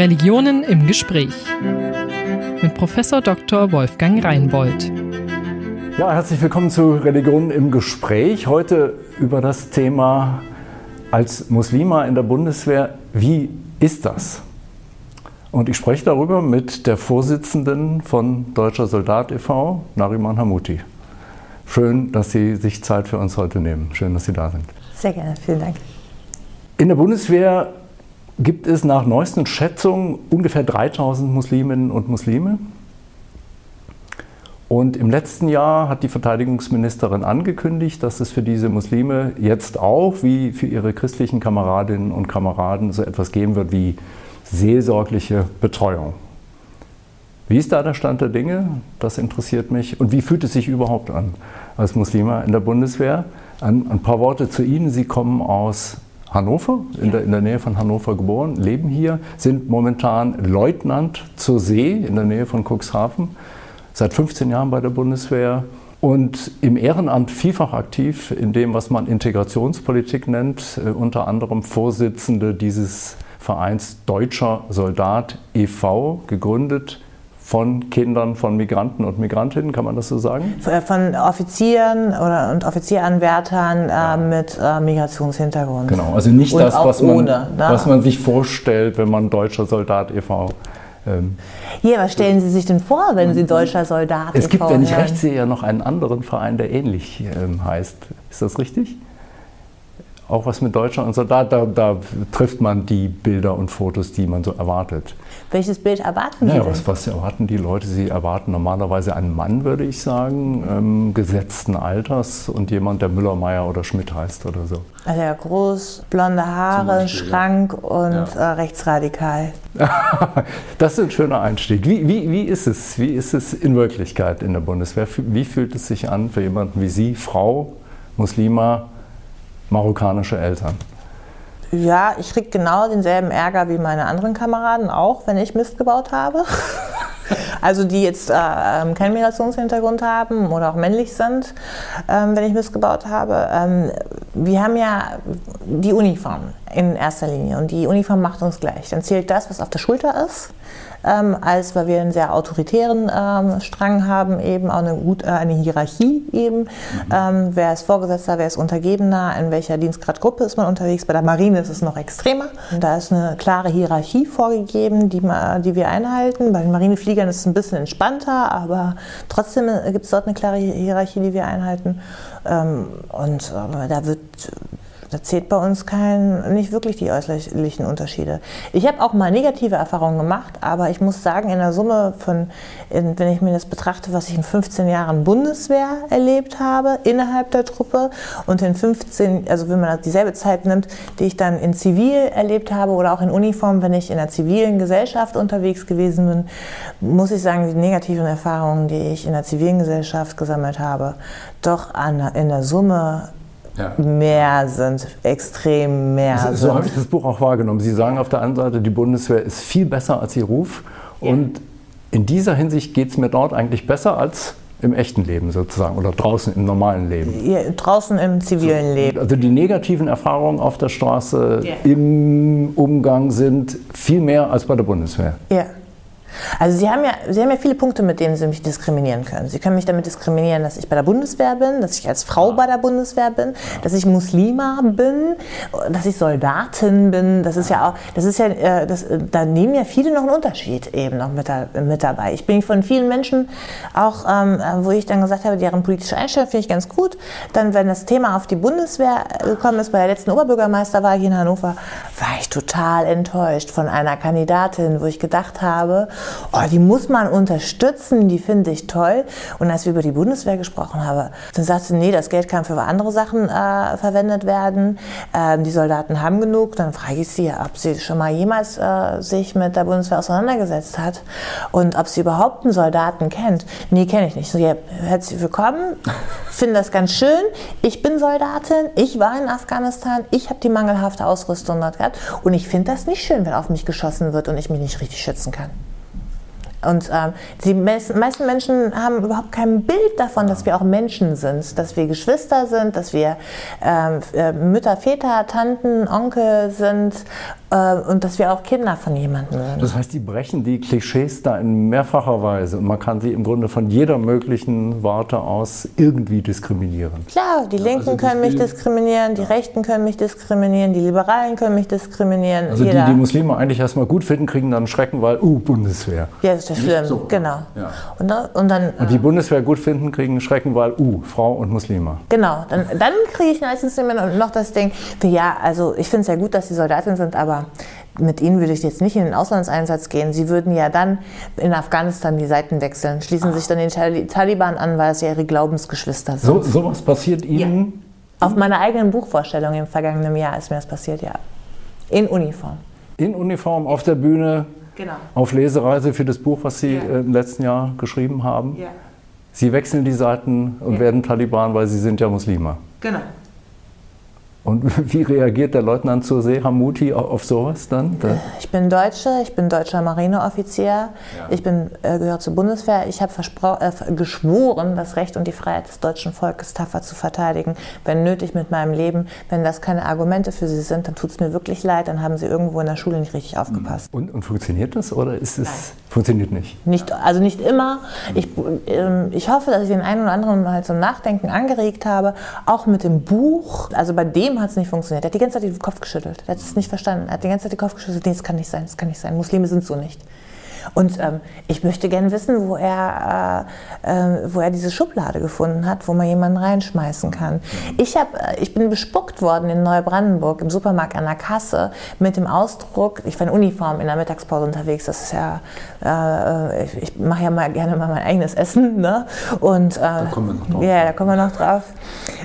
Religionen im Gespräch mit Professor Dr. Wolfgang Reinbold. Ja, herzlich willkommen zu Religionen im Gespräch. Heute über das Thema als Muslima in der Bundeswehr. Wie ist das? Und ich spreche darüber mit der Vorsitzenden von Deutscher Soldat e.V., Nariman Hamuti. Schön, dass Sie sich Zeit für uns heute nehmen. Schön, dass Sie da sind. Sehr gerne, vielen Dank. In der Bundeswehr gibt es nach neuesten Schätzungen ungefähr 3000 Musliminnen und Muslime. Und im letzten Jahr hat die Verteidigungsministerin angekündigt, dass es für diese Muslime jetzt auch, wie für ihre christlichen Kameradinnen und Kameraden, so etwas geben wird wie seelsorgliche Betreuung. Wie ist da der Stand der Dinge? Das interessiert mich. Und wie fühlt es sich überhaupt an als Muslima in der Bundeswehr? Ein, ein paar Worte zu Ihnen. Sie kommen aus Hannover, in, ja. der, in der Nähe von Hannover geboren, leben hier, sind momentan Leutnant zur See in der Nähe von Cuxhaven, seit 15 Jahren bei der Bundeswehr und im Ehrenamt vielfach aktiv in dem, was man Integrationspolitik nennt, äh, unter anderem Vorsitzende dieses Vereins Deutscher Soldat e.V., gegründet von Kindern von Migranten und Migrantinnen, kann man das so sagen? Von Offizieren oder, und Offizieranwärtern äh, mit äh, Migrationshintergrund. Genau, also nicht und das, was man, ohne, ne? was man sich vorstellt, wenn man deutscher Soldat e.V. Ähm, ja, was stellen Sie sich denn vor, wenn Sie deutscher Soldat e.V. Es gibt, wenn ich recht sehe, ja noch einen anderen Verein, der ähnlich ähm, heißt. Ist das richtig? auch was mit Deutschland und so, da, da, da, trifft man die Bilder und Fotos, die man so erwartet. Welches Bild erwarten Sie? Ja, was, was, erwarten die Leute? Sie erwarten normalerweise einen Mann, würde ich sagen, ähm, gesetzten Alters und jemand, der Müller, Meier oder Schmidt heißt oder so. Also ja, groß, blonde Haare, Beispiel, Schrank ja. und ja. Äh, rechtsradikal. das ist ein schöner Einstieg. Wie, wie, wie ist es? Wie ist es in Wirklichkeit in der Bundeswehr? Wie fühlt es sich an für jemanden wie Sie, Frau, Muslima, marokkanische Eltern. Ja, ich kriege genau denselben Ärger wie meine anderen Kameraden auch, wenn ich Mist gebaut habe. also die jetzt äh, ähm, keinen Migrationshintergrund haben oder auch männlich sind, ähm, wenn ich Mist gebaut habe. Ähm, wir haben ja die Uniform in erster Linie und die Uniform macht uns gleich. Dann zählt das, was auf der Schulter ist ähm, als weil wir einen sehr autoritären ähm, Strang haben, eben auch eine, gut, äh, eine Hierarchie eben. Mhm. Ähm, wer ist Vorgesetzter, wer ist Untergebener, in welcher Dienstgradgruppe ist man unterwegs. Bei der Marine ist es noch extremer. Da ist eine klare Hierarchie vorgegeben, die, die wir einhalten. Bei den Marinefliegern ist es ein bisschen entspannter, aber trotzdem äh, gibt es dort eine klare Hierarchie, die wir einhalten. Ähm, und äh, da wird da zählt bei uns kein, nicht wirklich die äußerlichen Unterschiede. Ich habe auch mal negative Erfahrungen gemacht, aber ich muss sagen, in der Summe von, in, wenn ich mir das betrachte, was ich in 15 Jahren Bundeswehr erlebt habe, innerhalb der Truppe und in 15, also wenn man dieselbe Zeit nimmt, die ich dann in Zivil erlebt habe oder auch in Uniform, wenn ich in der zivilen Gesellschaft unterwegs gewesen bin, muss ich sagen, die negativen Erfahrungen, die ich in der zivilen Gesellschaft gesammelt habe, doch an, in der Summe ja. mehr sind, extrem mehr so, sind. So habe ich das Buch auch wahrgenommen. Sie sagen auf der einen Seite, die Bundeswehr ist viel besser als ihr Ruf. Ja. Und in dieser Hinsicht geht es mir dort eigentlich besser als im echten Leben sozusagen oder draußen im normalen Leben? Ja, draußen im zivilen Leben. Also die negativen Erfahrungen auf der Straße yeah. im Umgang sind viel mehr als bei der Bundeswehr. Ja. Also Sie haben, ja, Sie haben ja viele Punkte, mit denen Sie mich diskriminieren können. Sie können mich damit diskriminieren, dass ich bei der Bundeswehr bin, dass ich als Frau bei der Bundeswehr bin, dass ich Muslima bin, dass ich Soldatin bin. Das ist ja auch, das ist ja, äh, das, da nehmen ja viele noch einen Unterschied eben noch mit, da, mit dabei. Ich bin von vielen Menschen auch, ähm, wo ich dann gesagt habe, deren politische Einstellung finde ich ganz gut. Dann, wenn das Thema auf die Bundeswehr gekommen ist, bei der letzten Oberbürgermeisterwahl hier in Hannover, war ich total enttäuscht von einer Kandidatin, wo ich gedacht habe, oh, die muss man unterstützen, die finde ich toll. Und als wir über die Bundeswehr gesprochen haben, dann sagte sie, nee, das Geld kann für andere Sachen äh, verwendet werden. Ähm, die Soldaten haben genug. Dann frage ich sie, ob sie schon mal jemals äh, sich mit der Bundeswehr auseinandergesetzt hat und ob sie überhaupt einen Soldaten kennt. Nee, kenne ich nicht. So, ja, herzlich willkommen. Finde das ganz schön. Ich bin Soldatin. Ich war in Afghanistan. Ich habe die mangelhafte Ausrüstung dort gehabt. Und ich finde das nicht schön, wenn auf mich geschossen wird und ich mich nicht richtig schützen kann. Und ähm, die meisten Menschen haben überhaupt kein Bild davon, dass wir auch Menschen sind, dass wir Geschwister sind, dass wir ähm, äh, Mütter, Väter, Tanten, Onkel sind und dass wir auch Kinder von jemandem sind. Das heißt, die brechen die Klischees da in mehrfacher Weise und man kann sie im Grunde von jeder möglichen Warte aus irgendwie diskriminieren. Klar, die Linken also können mich diskriminieren, die Rechten können mich diskriminieren, die Liberalen können mich diskriminieren. Also jeder. die, die Muslime eigentlich erstmal gut finden, kriegen dann Schrecken, weil, uh, Bundeswehr. Ja, das ist ja schlimm, so. genau. Ja. Und, dann- und dann, Und die Bundeswehr gut finden, kriegen Schrecken, weil, uh, Frau und Muslime. genau, dann, dann kriege ich meistens immer noch das Ding, ja, also ich finde es ja gut, dass sie Soldatin sind, aber mit ihnen würde ich jetzt nicht in den Auslandseinsatz gehen. Sie würden ja dann in Afghanistan die Seiten wechseln, schließen sich dann den Tali- Taliban an, weil es ja ihre Glaubensgeschwister sind. So, sowas passiert Ihnen Auf meiner eigenen Buchvorstellung im vergangenen Jahr ist mir das passiert, ja. In Uniform. in Uniform auf der Bühne, Genau. auf Lesereise für das Buch, was Sie Ja. äh, im letzten Jahr geschrieben haben. Ja, Sie wechseln die Seiten und Ja. werden Taliban, weil Sie sind ja Muslime. genau. Und wie reagiert der Leutnant zur See, Hamuti, auf sowas dann? Da, Ich bin Deutsche, ich bin deutscher Marineoffizier, ich bin, äh, gehöre zur Bundeswehr. Ich habe äh, geschworen, das Recht und die Freiheit des deutschen Volkes tapfer zu verteidigen, wenn nötig mit meinem Leben. Wenn das keine Argumente für Sie sind, dann tut es mir wirklich leid, dann haben Sie irgendwo in der Schule nicht richtig aufgepasst. und, und funktioniert das oder ist es Nein. Funktioniert nicht? Nicht, also nicht immer. Ich, ähm, ich hoffe, dass ich den einen oder anderen mal zum Nachdenken angeregt habe. Auch mit dem Buch. Also bei dem hat es nicht funktioniert. Er hat die ganze Zeit den Kopf geschüttelt. Er hat es nicht verstanden. Er hat die ganze Zeit den Kopf geschüttelt. Nee, das kann nicht sein, das kann nicht sein. Muslime sind so nicht. Und ähm, ich möchte gerne wissen, wo er, äh, äh, wo er diese Schublade gefunden hat, wo man jemanden reinschmeißen kann. Ich, hab, äh, ich bin bespuckt worden in Neubrandenburg im Supermarkt an der Kasse mit dem Ausdruck, ich war in Uniform in der Mittagspause unterwegs, das ist ja, äh, ich, ich mache ja mal gerne mal mein eigenes Essen. Ne? Und, äh, da kommen wir noch drauf. Ja, da kommen wir noch drauf.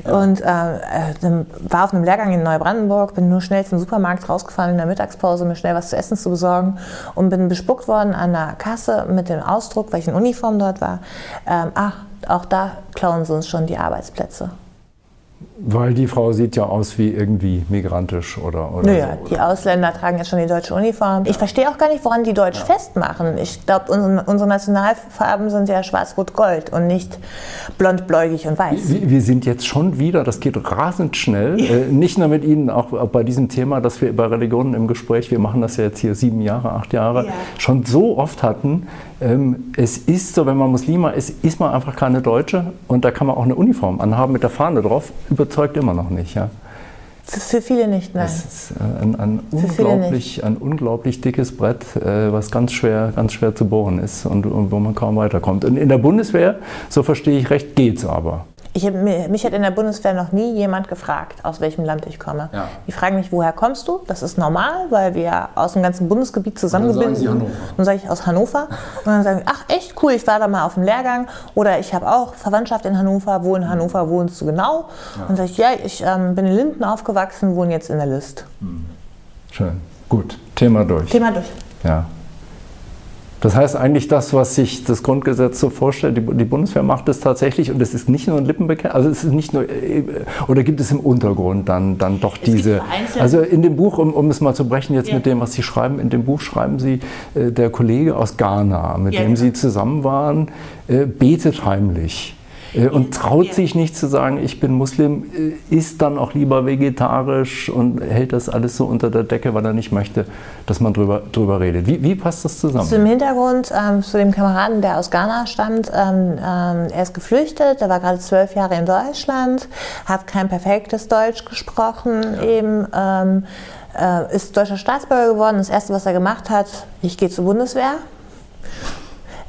Und äh, war auf einem Lehrgang in Neubrandenburg, bin nur schnell zum Supermarkt rausgefahren in der Mittagspause, um mir schnell was zu essen zu besorgen und bin bespuckt worden an der Kasse mit dem Ausdruck, in Uniform dort war, ähm, ach, auch da klauen sie uns schon die Arbeitsplätze. Weil die Frau sieht ja aus wie irgendwie migrantisch oder, oder Naja, so. die Ausländer tragen jetzt schon die deutsche Uniform. Ich verstehe auch gar nicht, woran die Deutsch festmachen. Ich glaube, unsere, unsere Nationalfarben sind ja schwarz-rot-gold und nicht blond-bläugig und weiß. Wir, wir sind jetzt schon wieder, das geht rasend schnell, äh, nicht nur mit Ihnen, auch, bei diesem Thema, dass wir über Religionen im Gespräch, wir machen das ja jetzt hier sieben Jahre, acht Jahre, Ja. schon so oft hatten. Ähm, es ist so, wenn man Muslima ist, ist man einfach keine Deutsche und da kann man auch eine Uniform anhaben mit der Fahne drauf, überzeugt immer noch nicht. Ja? Für, viele nicht, nein. Das ist äh, ein, ein, unglaublich, ein unglaublich dickes Brett, äh, was ganz schwer, ganz schwer zu bohren ist und, und wo man kaum weiterkommt. Und in der Bundeswehr, so verstehe ich recht, geht's aber. Ich mich hat in der Bundeswehr noch nie jemand gefragt, aus welchem Land ich komme. Ja. Die fragen mich, woher kommst du? Das ist normal, weil wir aus dem ganzen Bundesgebiet zusammengebunden Sie Hannover. Dann sage ich aus Hannover. Und dann sagen, ach echt cool, ich war da mal auf dem Lehrgang. Oder ich habe auch Verwandtschaft in Hannover. Wo in Hannover wohnst du genau? Und dann sage ich, ja, ich ähm, bin in Linden aufgewachsen, wohne jetzt in der List. Schön. Gut, Thema durch. Thema durch. Ja. Das heißt eigentlich das, was sich das Grundgesetz so vorstellt, die, die Bundeswehr macht es tatsächlich und es ist nicht nur ein Lippenbekenntnis, also es ist nicht nur, äh, oder gibt es im Untergrund dann, dann doch diese, also in dem Buch, um, um es mal zu brechen jetzt Ja. mit dem, was Sie schreiben, in dem Buch schreiben Sie, äh, der Kollege aus Ghana, mit Ja, dem genau. Sie zusammen waren, äh, betet heimlich. Äh, Und traut Ja. sich nicht zu sagen, ich bin Muslim, äh, isst dann auch lieber vegetarisch und hält das alles so unter der Decke, weil er nicht möchte, dass man drüber, drüber redet. Wie, wie passt das zusammen? Zum Hintergrund ähm, zu dem Kameraden, der aus Ghana stammt. Ähm, ähm, er ist geflüchtet, er war gerade zwölf Jahre in Deutschland, hat kein perfektes Deutsch gesprochen, eben ähm, äh, ist deutscher Staatsbürger geworden. Das erste, was er gemacht hat, ich gehe zur Bundeswehr.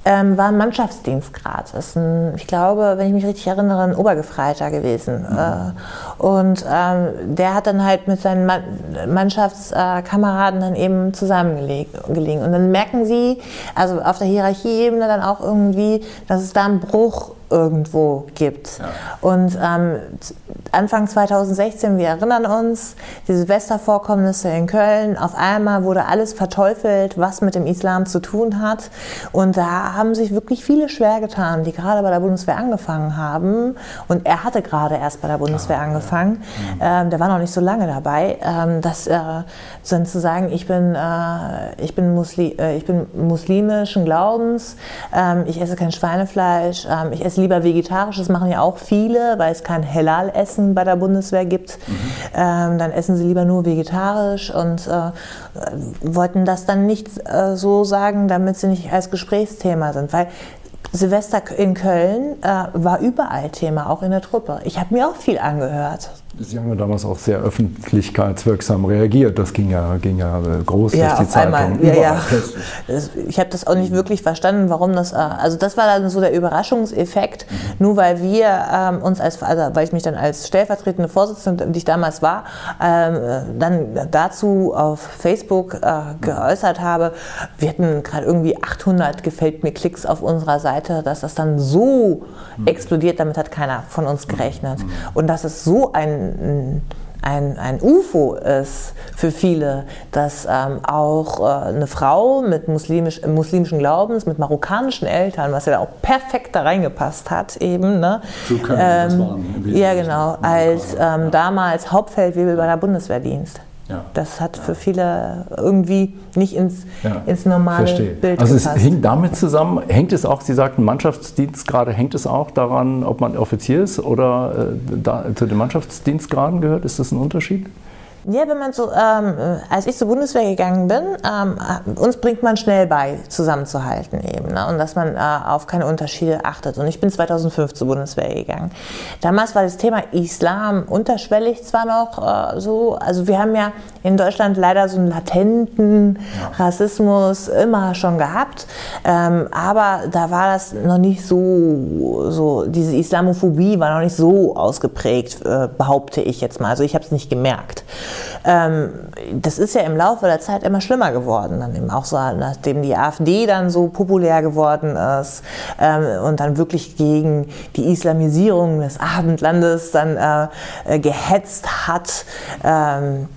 Ähm, war ein Mannschaftsdienstgrad. Ist ein, ich glaube, wenn ich mich richtig erinnere, ein Obergefreiter gewesen. Äh, und ähm, der hat dann halt mit seinen Ma Mannschaftskameraden dann eben zusammengelegen. Und dann merken sie, also auf der Hierarchieebene dann auch irgendwie, dass es da einen Bruch irgendwo gibt. Und ähm, Anfang 2016, wir erinnern uns, die Silvestervorkommnisse in Köln, auf einmal wurde alles verteufelt, was mit dem Islam zu tun hat. Und da haben sich wirklich viele schwer getan, die gerade bei der Bundeswehr angefangen haben. Und er hatte gerade erst bei der Bundeswehr angefangen. Ähm, der war noch nicht so lange dabei, ähm, dass äh, dann zu sagen, ich bin, äh, ich bin, Musli äh, ich bin muslimischen Glaubens, ähm, ich esse kein Schweinefleisch, ähm, ich esse esse lieber vegetarisch, das machen ja auch viele, weil es kein Halal-Essen bei der Bundeswehr gibt. Mhm. Ähm, dann essen sie lieber nur vegetarisch und äh, wollten das dann nicht äh, so sagen, damit sie nicht als Gesprächsthema sind. Weil Silvester in Köln äh, war überall Thema, auch in der Truppe. Ich habe mir auch viel angehört. Sie haben ja damals auch sehr öffentlichkeitswirksam reagiert. Das ging ja, ging ja äh, groß ja, durch die Zeitung. Einmal. Ja, ja. Ich habe das auch nicht wirklich verstanden, warum das. Äh, also das war dann so der Überraschungseffekt. Mhm. Nur weil wir ähm, uns als, also weil ich mich dann als stellvertretende Vorsitzende, die ich damals war, ähm, dann dazu auf Facebook äh, geäußert habe, wir hatten gerade irgendwie 800 gefällt mir Klicks auf unserer Seite, dass das dann so mhm. explodiert. Damit hat keiner von uns gerechnet. Mhm. Und dass es so ein ein, ein, UFO ist für viele, dass ähm, auch äh, eine Frau mit muslimisch, muslimischen Glaubens, mit marokkanischen Eltern, was ja auch perfekt da reingepasst hat, eben. Ne? So können, ähm, ja, genau, als ähm, damals Hauptfeldwebel bei der Bundeswehrdienst. Ja. Das hat für viele irgendwie nicht ins, ja. ins normale Verstehe. Bild Also es hängt damit zusammen, hängt es auch, Sie sagten Mannschaftsdienstgrade, hängt es auch daran, ob man Offizier ist oder äh, da, zu den Mannschaftsdienstgraden gehört? Ist das ein Unterschied? Ja, wenn man so, ähm, als ich zur Bundeswehr gegangen bin, ähm, uns bringt man schnell bei, zusammenzuhalten eben ne? und dass man äh, auf keine Unterschiede achtet. Und ich bin 2005 zur Bundeswehr gegangen. Damals war das Thema Islam unterschwellig zwar noch äh, so, also wir haben ja in Deutschland leider so einen latenten ja. Rassismus immer schon gehabt, ähm, aber da war das noch nicht so, so diese Islamophobie war noch nicht so ausgeprägt, äh, behaupte ich jetzt mal. Also ich habe es nicht gemerkt. Ähm, das ist ja im Laufe der Zeit immer schlimmer geworden. Dann eben auch so, nachdem die AfD dann so populär geworden ist ähm, und dann wirklich gegen die Islamisierung des Abendlandes dann äh, äh gehetzt hat. Ähm,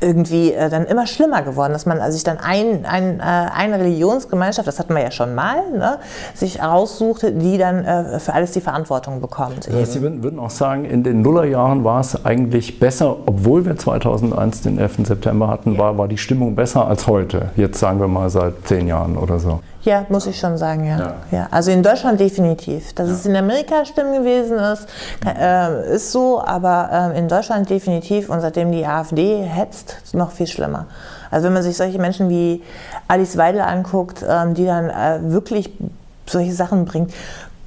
irgendwie äh, dann immer schlimmer geworden, dass man also sich dann ein, ein, äh, eine Religionsgemeinschaft, das hatten wir ja schon mal, ne, sich aussuchte, die dann äh, für alles die Verantwortung bekommt. Ja, Sie würden auch sagen, in den Nullerjahren war es eigentlich besser, obwohl wir 2001 den 11. September hatten, ja. war, war die Stimmung besser als heute. Jetzt sagen wir mal seit zehn Jahren oder so. Ja, muss ich schon sagen, ja. ja. ja. Also in Deutschland definitiv. Dass ja. es in Amerika schlimm gewesen ist, äh, ist so, aber äh, in Deutschland definitiv und seitdem die AfD hetzt, noch viel schlimmer. Also wenn man sich solche Menschen wie Alice Weidel anguckt, ähm, die dann äh, wirklich solche Sachen bringt,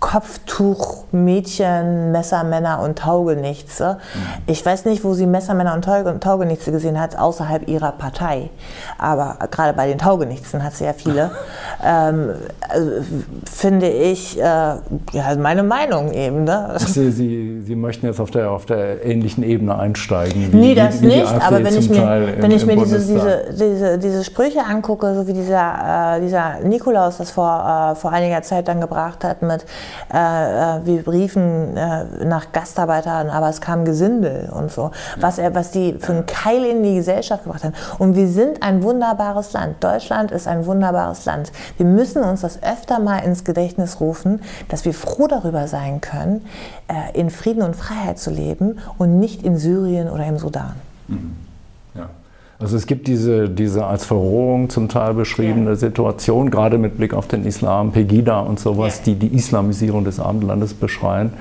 Kopftuch, Mädchen, Messermänner und Taugenichtse. Ich weiß nicht, wo sie Messermänner und Taugenichtse gesehen hat, außerhalb ihrer Partei. Aber gerade bei den Taugenichtsen hat sie ja viele. ähm, also, finde ich, äh, ja, meine Meinung eben. Ne? Sie, sie, sie möchten jetzt auf der, auf der ähnlichen Ebene einsteigen. Wie, nee, das wie, wie nicht, aber wenn ich mir, wenn ich mir diese, diese, diese, diese Sprüche angucke, so wie dieser, äh, dieser Nikolaus das vor, äh, vor einiger Zeit dann gebracht hat mit äh, äh, wir riefen äh, nach Gastarbeitern, aber es kam Gesindel und so. Was, er, was die für einen Keil in die Gesellschaft gebracht haben. Und wir sind ein wunderbares Land. Deutschland ist ein wunderbares Land. Wir müssen uns das öfter mal ins Gedächtnis rufen, dass wir froh darüber sein können, äh, in Frieden und Freiheit zu leben und nicht in Syrien oder im Sudan. Mhm. Also es gibt diese, diese als Verrohung zum Teil beschriebene ja. Situation, gerade mit Blick auf den Islam, Pegida und sowas, ja. die die Islamisierung des Abendlandes beschreien.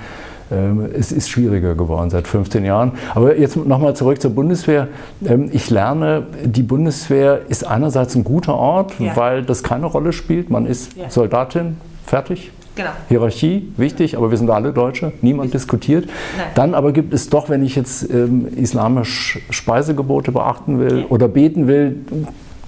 Ähm, es ist schwieriger geworden seit 15 Jahren. Aber jetzt nochmal zurück zur Bundeswehr. Ähm, ich lerne, die Bundeswehr ist einerseits ein guter Ort, ja. weil das keine Rolle spielt. Man ist Soldatin, fertig, Genau. Hierarchie, wichtig, aber wir sind alle Deutsche, niemand diskutiert. Nein. Dann aber gibt es doch, wenn ich jetzt ähm, islamisch Speisegebote beachten will oder beten will,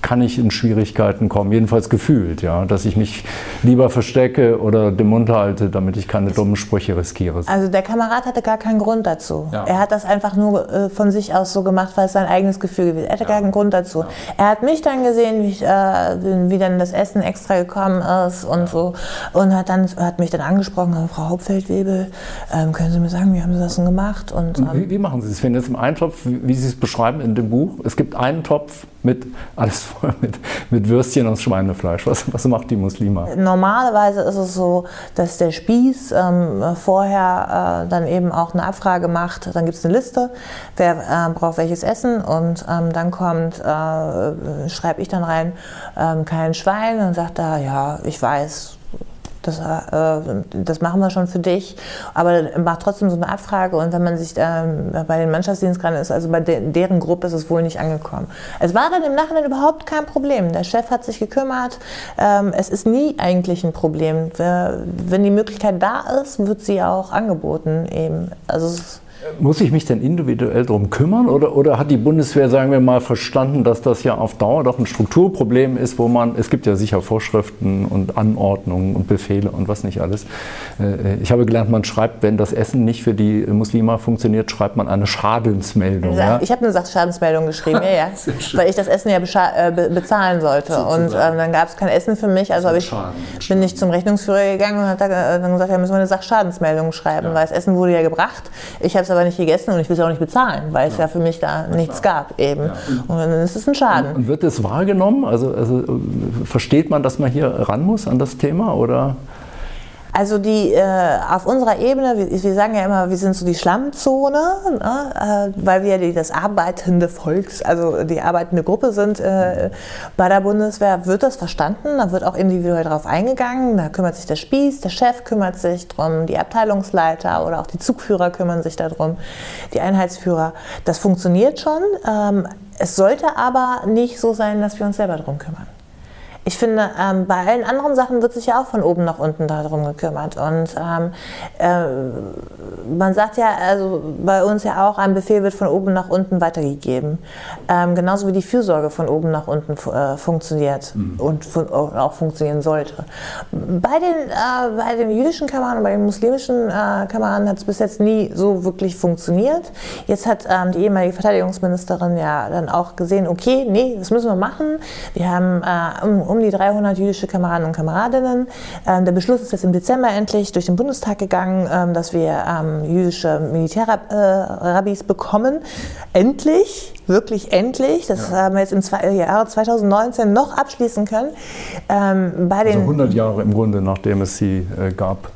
kann ich in Schwierigkeiten kommen, jedenfalls gefühlt, ja, dass ich mich lieber verstecke oder den Mund halte, damit ich keine dummen Sprüche riskiere. Also der Kamerad hatte gar keinen Grund dazu. Ja. Er hat das einfach nur äh, von sich aus so gemacht, weil es sein eigenes Gefühl gewesen ist. Er hatte ja. gar keinen Grund dazu. Ja. Er hat mich dann gesehen, wie, ich, äh, wie dann das Essen extra gekommen ist und so und hat dann hat mich dann angesprochen, Frau Hauptfeldwebel, ähm, können Sie mir sagen, wie haben Sie das denn gemacht? Und, ähm, wie, wie, machen Sie es? Wenn jetzt im Eintopf, wie Sie es beschreiben in dem Buch, es gibt einen Topf mit alles voll mit, mit Würstchen aus Schweinefleisch. Was, was macht die Muslima? Normalerweise ist es so, dass der Spieß ähm, vorher äh, dann eben auch eine Abfrage macht. Dann gibt es eine Liste, wer äh, braucht welches Essen und ähm, dann kommt, äh, schreibe ich dann rein, ähm, kein Schwein und sagt da, ja, ich weiß, das, äh, das machen wir schon für dich. Aber macht trotzdem so eine Abfrage und wenn man sich ähm, bei den Mannschaftsdienstgraden ist, also bei de deren Gruppe ist es wohl nicht angekommen. Es war dann im Nachhinein überhaupt kein Problem. Der Chef hat sich gekümmert. Ähm, es ist nie eigentlich ein Problem. Wenn die Möglichkeit da ist, wird sie auch angeboten eben. Also muss ich mich denn individuell darum kümmern oder, oder hat die Bundeswehr, sagen wir mal, verstanden, dass das ja auf Dauer doch ein Strukturproblem ist, wo man, es gibt ja sicher Vorschriften und Anordnungen und Befehle und was nicht alles. Äh, ich habe gelernt, man schreibt, wenn das Essen nicht für die Muslime funktioniert, schreibt man eine Schadensmeldung. Ja? Ich habe eine Sachschadensmeldung geschrieben, ja, ja. weil ich das Essen ja äh, bezahlen sollte. Sozusagen. Und ähm, dann gab es kein Essen für mich, also ich, bin ich zum Rechnungsführer gegangen und habe dann gesagt, ja, müssen wir eine Sachschadensmeldung schreiben, ja. weil das Essen wurde ja gebracht. Ich habe aber nicht gegessen und ich will es auch nicht bezahlen, weil es ja, für mich da nichts gab eben. Ja. Und dann ist es ein Schaden. Und wird das wahrgenommen? Also, also versteht man, dass man hier ran muss an das Thema oder? Also die äh, auf unserer Ebene, wir, wir, sagen ja immer, wir sind so die Schlammzone, ne, äh, weil wir die, das arbeitende Volks, also die arbeitende Gruppe sind äh, bei der Bundeswehr, wird das verstanden, da wird auch individuell darauf eingegangen, da kümmert sich der Spieß, der Chef kümmert sich drum, die Abteilungsleiter oder auch die Zugführer kümmern sich darum, die Einheitsführer. Das funktioniert schon. Ähm, es sollte aber nicht so sein, dass wir uns selber darum kümmern ich finde, ähm, bei allen anderen Sachen wird sich ja auch von oben nach unten darum gekümmert. Und ähm, äh, man sagt ja, also bei uns ja auch, ein Befehl wird von oben nach unten weitergegeben. Ähm, genauso wie die Fürsorge von oben nach unten äh, funktioniert mhm. und fun auch funktionieren sollte. Bei den, äh, bei den jüdischen Kameraden und bei den muslimischen äh, Kameraden hat es bis jetzt nie so wirklich funktioniert. Jetzt hat ähm, die ehemalige Verteidigungsministerin ja dann auch gesehen, okay, nee, das müssen wir machen. Wir haben äh, um, um die 300 jüdische Kameraden und Kameradinnen. Ähm, der Beschluss ist jetzt im Dezember endlich durch den Bundestag gegangen, ähm, dass wir ähm, jüdische Militärrabbis bekommen. Endlich, wirklich endlich. Das ja. haben wir jetzt im Jahr 2019 noch abschließen können. Ähm, bei den also 100 Jahre im Grunde, nachdem es sie äh, gab.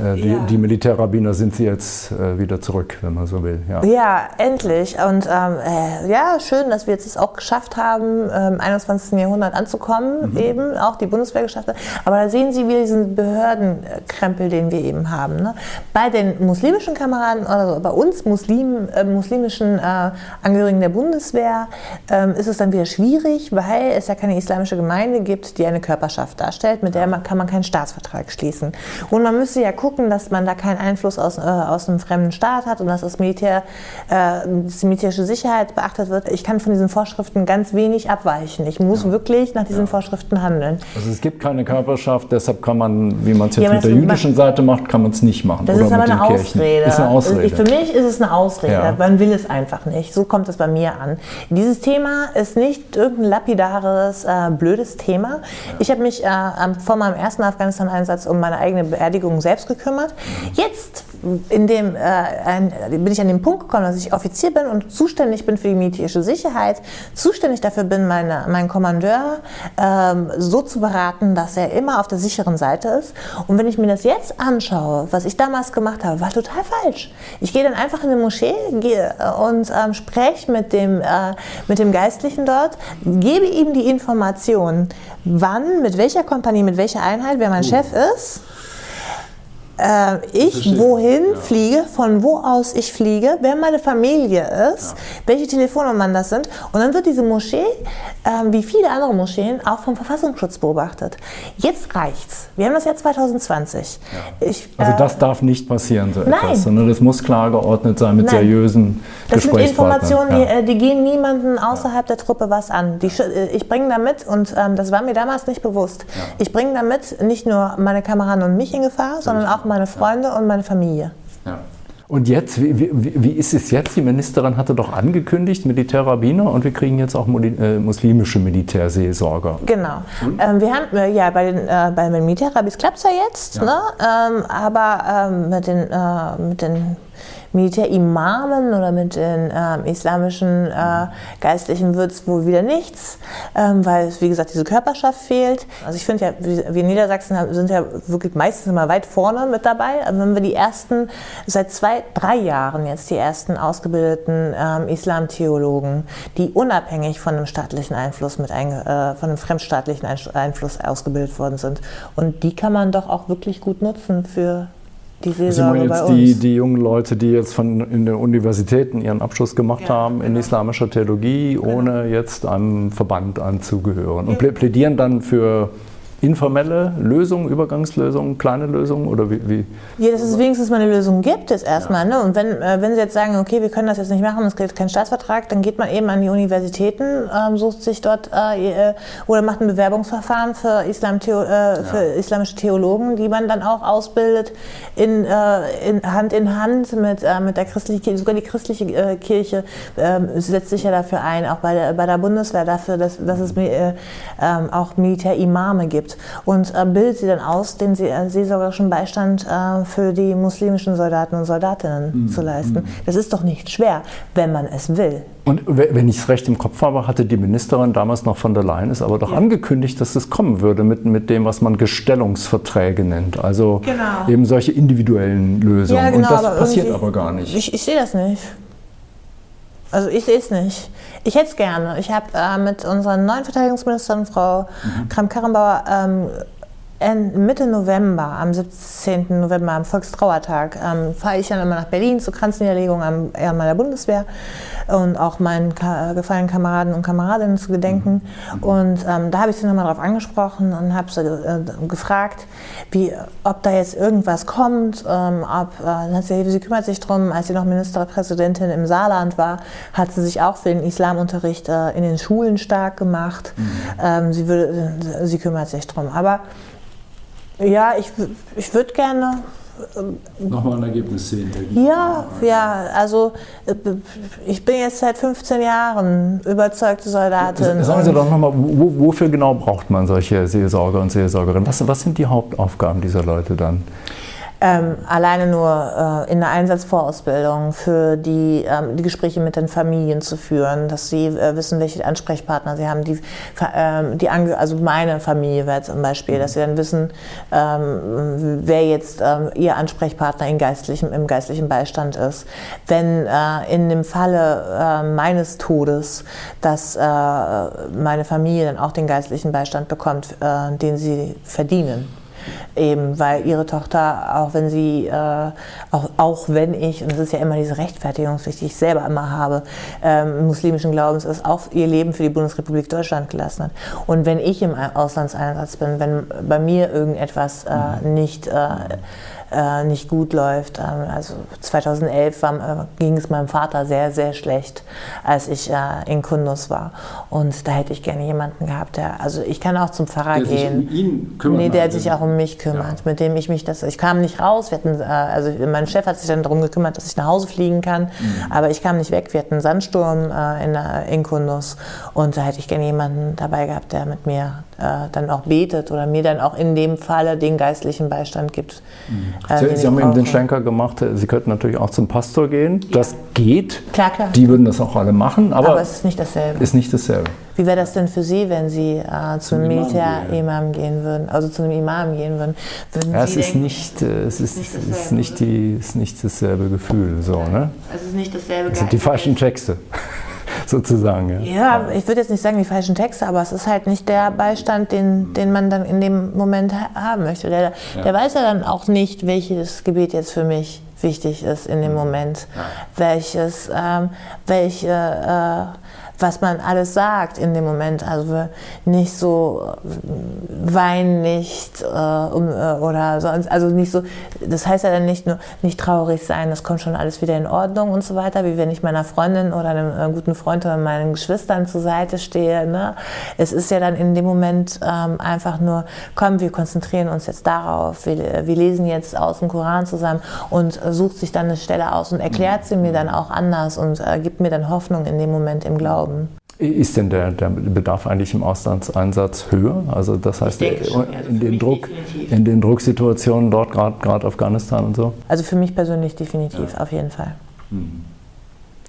Äh, die, ja. die Militärrabbiner sind sie jetzt äh, wieder zurück, wenn man so will. Ja, ja endlich. Und ähm, äh, ja, schön, dass wir jetzt es auch geschafft haben, im 21. Jahrhundert anzukommen, mhm. eben, auch die Bundeswehr geschafft hat. Aber da sehen Sie wieder diesen Behördenkrempel, den wir eben haben. Ne? Bei den muslimischen Kameraden, also bei uns Muslim, äh, muslimischen äh, Angehörigen der Bundeswehr, ähm, ist es dann wieder schwierig, weil es ja keine islamische Gemeinde gibt, die eine Körperschaft darstellt, mit der man, kann man keinen Staatsvertrag schließen. Und man müsste ja gucken, gucken, dass man da keinen Einfluss aus, äh, aus einem fremden Staat hat und dass das Militär, äh, die militärische Sicherheit beachtet wird. Ich kann von diesen Vorschriften ganz wenig abweichen. Ich muss ja. wirklich nach diesen ja. Vorschriften handeln. Also es gibt keine Körperschaft, deshalb kann man, wie man es jetzt ja, mit der jüdischen Seite macht, kann man es nicht machen. Das ist aber eine Ausrede. ist eine Ausrede. Ich, für mich ist es eine Ausrede. Man will es einfach nicht. So kommt es bei mir an. Dieses Thema ist nicht irgendein lapidares, äh, blödes Thema. Ich habe mich äh, vor meinem ersten Afghanistan-Einsatz um meine eigene Beerdigung selbst gekümmert gekümmert. Jetzt in dem, äh, ein, bin ich an den Punkt gekommen, dass ich Offizier bin und zuständig bin für die militärische Sicherheit, zuständig dafür bin, meine, meinen Kommandeur ähm, so zu beraten, dass er immer auf der sicheren Seite ist. Und wenn ich mir das jetzt anschaue, was ich damals gemacht habe, war total falsch. Ich gehe dann einfach in eine Moschee äh, und ähm, spreche mit dem, äh, mit dem Geistlichen dort, gebe ihm die Information, wann, mit welcher Kompanie, mit welcher Einheit, wer mein Chef ist äh, ich wohin ja. fliege, von wo aus ich fliege, wer meine Familie ist, ja. welche Telefonnummern das sind. Und dann wird diese Moschee, äh, wie viele andere Moscheen, auch vom Verfassungsschutz beobachtet. Jetzt reicht's. Wir haben das Jahr 2020. Ja. Ich, also das äh, darf nicht passieren, so nein. etwas, sondern das muss klar geordnet sein mit nein. seriösen Das sind Informationen, die, äh, die, gehen niemanden außerhalb der Truppe was an. Die, äh, ich bringe damit, und ähm, das war mir damals nicht bewusst, ich bringe damit nicht nur meine Kameraden und mich in Gefahr, sondern auch meine Freunde und meine Familie. Ja. Und jetzt, wie, wie, wie, ist es jetzt? Die Ministerin hatte doch angekündigt, Militärrabbiner und wir kriegen jetzt auch äh, muslimische Militärseelsorger. Genau. Ähm, wir haben, äh, ja, bei den, äh, bei den Militärrabbis klappt es ja jetzt, ja. Ne? Ähm, aber ähm, mit den, äh, mit den Militärimamen oder mit den ähm, islamischen äh, Geistlichen wird es wohl wieder nichts, ähm, weil es, wie gesagt, diese Körperschaft fehlt. Also ich finde ja, wir in Niedersachsen sind ja wirklich meistens immer weit vorne mit dabei. Also wenn wir die ersten, seit zwei, drei Jahren jetzt die ersten ausgebildeten ähm, Islamtheologen, die unabhängig von einem staatlichen Einfluss mit ein, äh, von einem fremdstaatlichen Einfluss ausgebildet worden sind. Und die kann man doch auch wirklich gut nutzen für die Seelsorge Sie meinen jetzt die, die jungen Leute, die jetzt von in den Universitäten ihren Abschluss gemacht ja, haben in genau. islamischer Theologie, genau. ohne jetzt einem Verband anzugehören und plädieren dann für informelle Lösungen, Übergangslösungen, kleine Lösungen oder wie? wie? Ja, dass es wenigstens mal eine Lösung gibt, ist erstmal. Ja. Ne? Und wenn, äh, wenn Sie jetzt sagen, okay, wir können das jetzt nicht machen, es gibt keinen Staatsvertrag, dann geht man eben an die Universitäten, ähm, sucht sich dort äh, äh oder macht ein Bewerbungsverfahren für, Islam äh, für ja. islamische Theologen, die man dann auch ausbildet in, äh, in Hand in Hand mit, äh, mit der christlichen Kirche. Sogar die christliche Kirche ähm, setzt sich ja dafür ein, auch bei der, bei der Bundeswehr dafür, dass, dass es ähm, auch Militärimame gibt gibt und äh, bildet sie dann aus, den sie, äh, seelsorgerischen Beistand äh, für die muslimischen Soldaten und Soldatinnen mhm. zu leisten. Mhm. Das ist doch nicht schwer, wenn man es will. Und wenn ich es recht im Kopf habe, hatte die Ministerin damals noch von der Leyen es aber doch ja. angekündigt, dass es kommen würde mit, mit dem, was man Gestellungsverträge nennt. Also genau. eben solche individuellen Lösungen. Ja, genau, Und das aber passiert aber gar nicht. Ich, ich sehe das nicht. Also ich sehe es nicht. Ich hätte es gerne. Ich habe äh, mit unserer neuen Verteidigungsministerin, Frau mhm. Kramp-Karrenbauer, ähm, Mitte November, am 17. November, am Volkstrauertag, ähm, fahre ich dann immer nach Berlin zur Kranzniederlegung am Ehrenmal der Bundeswehr und auch meinen ka gefallenen Kameraden und Kameradinnen zu gedenken. Mhm. Und ähm, da habe ich sie nochmal darauf angesprochen und habe sie äh, gefragt, wie, ob da jetzt irgendwas kommt. Ähm, ob, äh, sie, sie kümmert sich darum, als sie noch Ministerpräsidentin im Saarland war, hat sie sich auch für den Islamunterricht äh, in den Schulen stark gemacht. Mhm. Ähm, sie, würde, sie kümmert sich darum. Aber ja, ich, ich würde gerne. Ähm, Nochmal ein Ergebnis sehen. Ja, ja, also äh, ich bin jetzt seit 15 Jahren überzeugte Soldatin. Sagen Sie doch nochmal, wofür genau braucht man solche Seelsorger und Seelsorgerinnen? Was, was sind die Hauptaufgaben dieser Leute dann? Ähm, alleine nur äh, in der Einsatzvorausbildung für die, ähm, die Gespräche mit den Familien zu führen, dass sie äh, wissen, welche Ansprechpartner sie haben. Die, ähm, die also meine Familie wäre zum Beispiel, dass sie dann wissen, ähm, wer jetzt ähm, ihr Ansprechpartner in geistlichem, im geistlichen Beistand ist. Wenn äh, in dem Falle äh, meines Todes, dass äh, meine Familie dann auch den geistlichen Beistand bekommt, äh, den sie verdienen eben weil ihre Tochter, auch wenn sie, äh, auch, auch wenn ich, und das ist ja immer diese Rechtfertigungspflicht, die ich selber immer habe, ähm, muslimischen Glaubens ist, auch ihr Leben für die Bundesrepublik Deutschland gelassen hat. Und wenn ich im Auslandseinsatz bin, wenn bei mir irgendetwas äh, nicht äh, äh, nicht gut läuft. Ähm, also 2011 war, äh, ging es meinem Vater sehr, sehr schlecht, als ich äh, in Kundus war. Und da hätte ich gerne jemanden gehabt, der, also ich kann auch zum Pfarrer der gehen. Sich um ihn kümmert. Nee, der sich auch um mich kümmert, ja. mit dem ich mich das, ich kam nicht raus. Wir hatten, äh, also mein Chef hat sich dann darum gekümmert, dass ich nach Hause fliegen kann, mhm. aber ich kam nicht weg. Wir hatten einen Sandsturm äh, in, in Kundus und da hätte ich gerne jemanden dabei gehabt, der mit mir äh, dann auch betet oder mir dann auch in dem Falle den geistlichen Beistand gibt. Mhm. Äh, Sie, haben eben den Schlenker gemacht, Sie könnten natürlich auch zum Pastor gehen. Ja. Das geht. Klar, klar. Die würden das auch alle machen, aber, aber es ist nicht dasselbe. Ist nicht dasselbe. Wie wäre das denn für Sie, wenn Sie äh, zu einem Militärimam gehen würden, also zu einem Imam gehen würden? würden ja, es, ist nicht, äh, es, ist, nicht dasselbe, ist, nicht die, ist nicht dasselbe Gefühl. So, ne? Es ist nicht dasselbe Es sind die falschen Texte sozusagen. Ja, ja ich würde jetzt nicht sagen die falschen Texte, aber es ist halt nicht der Beistand, den, den man dann in dem Moment haben möchte. Der, ja. der weiß ja dann auch nicht, welches Gebet jetzt für mich wichtig ist in dem mhm. Moment, ja. welches, ähm, welche äh, was man alles sagt in dem Moment. Also nicht so äh, wein nicht äh, um, äh, oder sonst, also nicht so, das heißt ja dann nicht nur nicht traurig sein, das kommt schon alles wieder in Ordnung und so weiter, wie wenn ich meiner Freundin oder einem äh, guten Freund oder meinen Geschwistern zur Seite stehe. Ne? Es ist ja dann in dem Moment ähm, einfach nur, komm, wir konzentrieren uns jetzt darauf, wir, wir lesen jetzt aus dem Koran zusammen und äh, sucht sich dann eine Stelle aus und erklärt sie mir dann auch anders und äh, gibt mir dann Hoffnung in dem Moment im Glauben. Ist denn der, der, Bedarf eigentlich im Auslandseinsatz höher? Also das heißt, also in, den Druck, in den Drucksituationen dort, gerade Afghanistan und so? Also für mich persönlich definitiv, ja. auf jeden Fall. Mhm.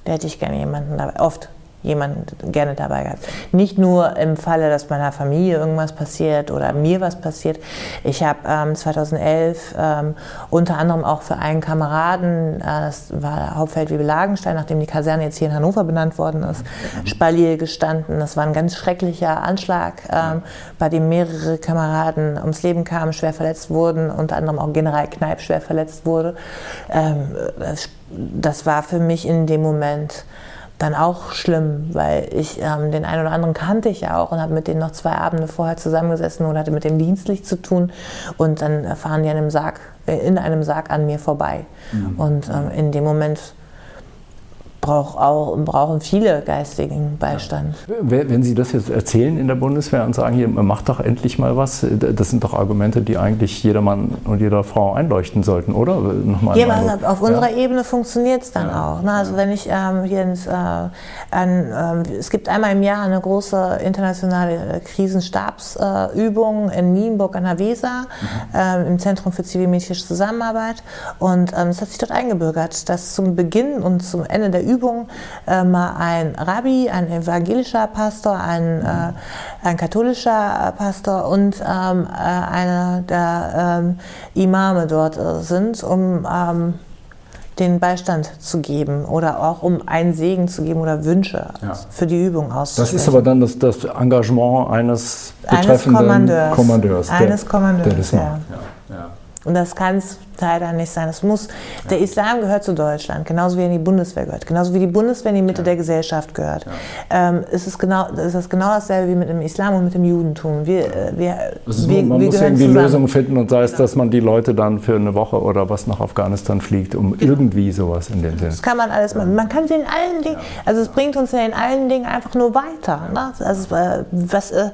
Da hätte ich gerne jemanden dabei, oft jemand gerne dabei gehabt. Nicht nur im Falle, dass meiner Familie irgendwas passiert oder mir was passiert. Ich habe ähm, 2011 ähm, unter anderem auch für einen Kameraden, äh, das war Hauptfeldwebel Lagenstein, nachdem die Kaserne jetzt hier in Hannover benannt worden ist, Spalier gestanden. Das war ein ganz schrecklicher Anschlag, ähm, bei dem mehrere Kameraden ums Leben kamen, schwer verletzt wurden, unter anderem auch General Kneip schwer verletzt wurde. Ähm, das war für mich in dem Moment dann auch schlimm, weil ich ähm, den einen oder anderen kannte ich ja auch und habe mit denen noch zwei Abende vorher zusammengesessen und hatte mit dem dienstlich zu tun und dann fahren die einem Sarg, äh, in einem Sarg an mir vorbei. Mhm. Und ähm, in dem Moment brauch auch, brauchen viele geistigen Beistand. Wenn Sie das jetzt erzählen in der Bundeswehr und sagen, hier, macht doch endlich mal was, das sind doch Argumente, die eigentlich jedermann und jeder Frau einleuchten sollten, oder? Nochmal ja, aber auf unserer Ebene funktioniert es dann ja. auch. Ne? Also wenn ich ähm, hier ins, äh, ein, äh, es gibt einmal im Jahr eine große internationale Krisenstabsübung äh, in Nienburg an der Weser mhm. Ähm, im Zentrum für zivilmedizinische Zusammenarbeit und ähm, es hat sich dort eingebürgert, dass zum Beginn und zum Ende der Übung äh, mal ein Rabbi, ein evangelischer Pastor, ein, äh, ein katholischer Pastor und ähm, äh, einer der ähm, Imame dort äh, sind, um ähm, den Beistand zu geben oder auch um einen Segen zu geben oder Wünsche ja. für die Übung auszusprechen. Das ist aber dann das, das Engagement eines betreffenden eines Kommandeurs. Kommandeurs der, eines Kommandeurs, der das macht. Ja. Ja. Und das kann es leider nicht sein. Es muss, der Islam gehört zu Deutschland, genauso wie er in die Bundeswehr gehört, genauso wie die Bundeswehr in die Mitte der Gesellschaft gehört. Ähm, ist es genau, ist das genau dasselbe wie mit dem Islam und mit dem Judentum. Wir, äh, wir, also wir, man wir muss irgendwie zusammen. Lösungen finden und sei es, dass man die Leute dann für eine Woche oder was nach Afghanistan fliegt, um genau. irgendwie sowas in dem Sinne. Das kann man alles machen. Man kann sie in allen Dingen, also es bringt uns ja in allen Dingen einfach nur weiter. Ne? Also, äh, was, äh,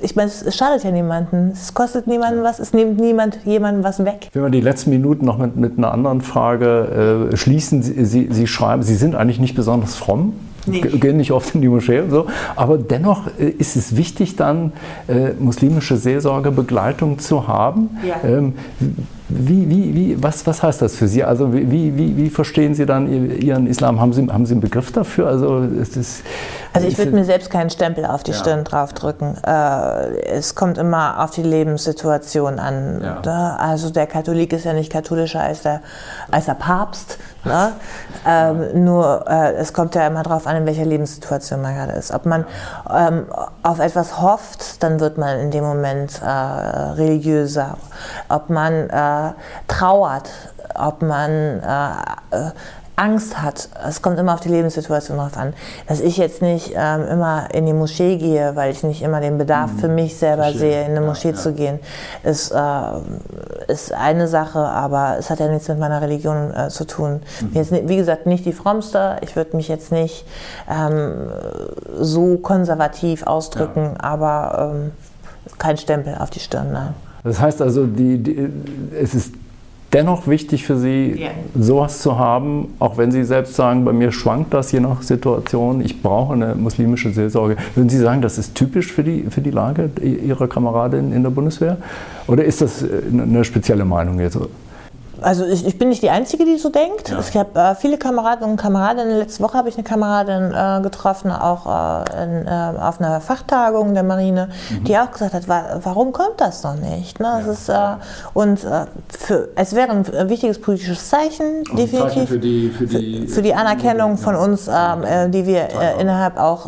ich meine, es schadet ja niemanden, es kostet niemanden was, es nimmt niemand jemandem was weg. Wenn wir die letzten Minuten noch mit, mit einer anderen Frage äh, schließen, Sie, Sie, Sie schreiben, Sie sind eigentlich nicht besonders fromm. Nee. gehen nicht oft in die Moschee und so. Aber dennoch äh, ist es wichtig, dann äh, muslimische Seelsorgebegleitung zu haben. Ja. Ähm, wie, wie, wie, was, was heißt das für Sie? Also wie, wie, wie verstehen Sie dann Ihren Islam? Haben Sie, haben Sie einen Begriff dafür? Also, ist, also ich würde mir selbst keinen Stempel auf die ja. Stirn draufdrücken. Äh, es kommt immer auf die Lebenssituation an. Ja. Also der Katholik ist ja nicht katholischer als der, als der Papst. Ne? Ähm, nur äh, es kommt ja immer darauf an, in welcher Lebenssituation man gerade ist. Ob man ähm, auf etwas hofft, dann wird man in dem Moment äh, religiöser. Ob man äh, trauert, ob man äh, Angst hat. Es kommt immer auf die Lebenssituation drauf an. Dass ich jetzt nicht ähm, immer in die Moschee gehe, weil ich nicht immer den Bedarf mhm. für mich selber Verstehe. sehe, in eine Moschee ja, ja. zu gehen, ist, äh, ist eine Sache, aber es hat ja nichts mit meiner Religion äh, zu tun. Mhm. Jetzt, wie gesagt, nicht die frommste. Ich würde mich jetzt nicht ähm, so konservativ ausdrücken, ja. aber ähm, kein Stempel auf die Stirn, nein. Das heißt also, die, die, es ist dennoch wichtig für Sie, ja. sowas zu haben, auch wenn Sie selbst sagen, bei mir schwankt das je nach Situation, ich brauche eine muslimische Seelsorge. Würden Sie sagen, das ist typisch für die, für die Lage Ihrer Kameradin in der Bundeswehr? Oder ist das äh, eine spezielle Meinung jetzt? Also ich, ich, bin nicht die Einzige, die so denkt. Ja. Ich habe äh, viele Kameraden und Kameradinnen. Letzte Woche habe ich eine Kameradin äh, getroffen, auch äh, in, äh, auf einer Fachtagung der Marine, mhm. die auch gesagt hat, wa warum kommt das noch nicht? Ne? Ja. Ist, äh, und äh, für, es wäre ein wichtiges politisches Zeichen, und definitiv. Zeichen für, die, für, die, für, für die Anerkennung von uns, ähm, die wir innerhalb auch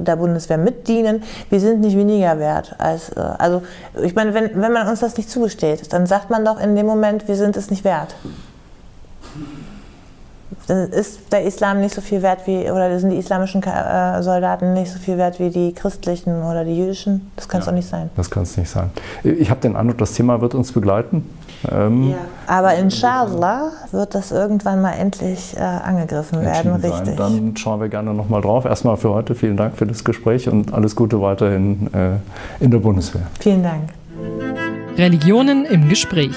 der Bundeswehr mitdienen. Wir sind nicht weniger wert als, also ich meine, wenn, wenn man uns das nicht zugesteht, dann sagt man doch in dem Moment, wir sind es nicht wert. Dann ist der Islam nicht so viel wert wie, oder sind die islamischen äh, Soldaten nicht so viel wert wie die christlichen oder die jüdischen? Das kann es ja, doch nicht sein. Das kann es nicht sein. Ich habe den Eindruck, das Thema wird uns begleiten. Ähm, ja. Aber inshallah wird das irgendwann mal endlich äh, angegriffen werden, richtig. Dann schauen wir gerne nochmal drauf. Erstmal für heute vielen Dank für das Gespräch und alles Gute weiterhin äh, in der Bundeswehr. Vielen Dank. Religionen im Gespräch.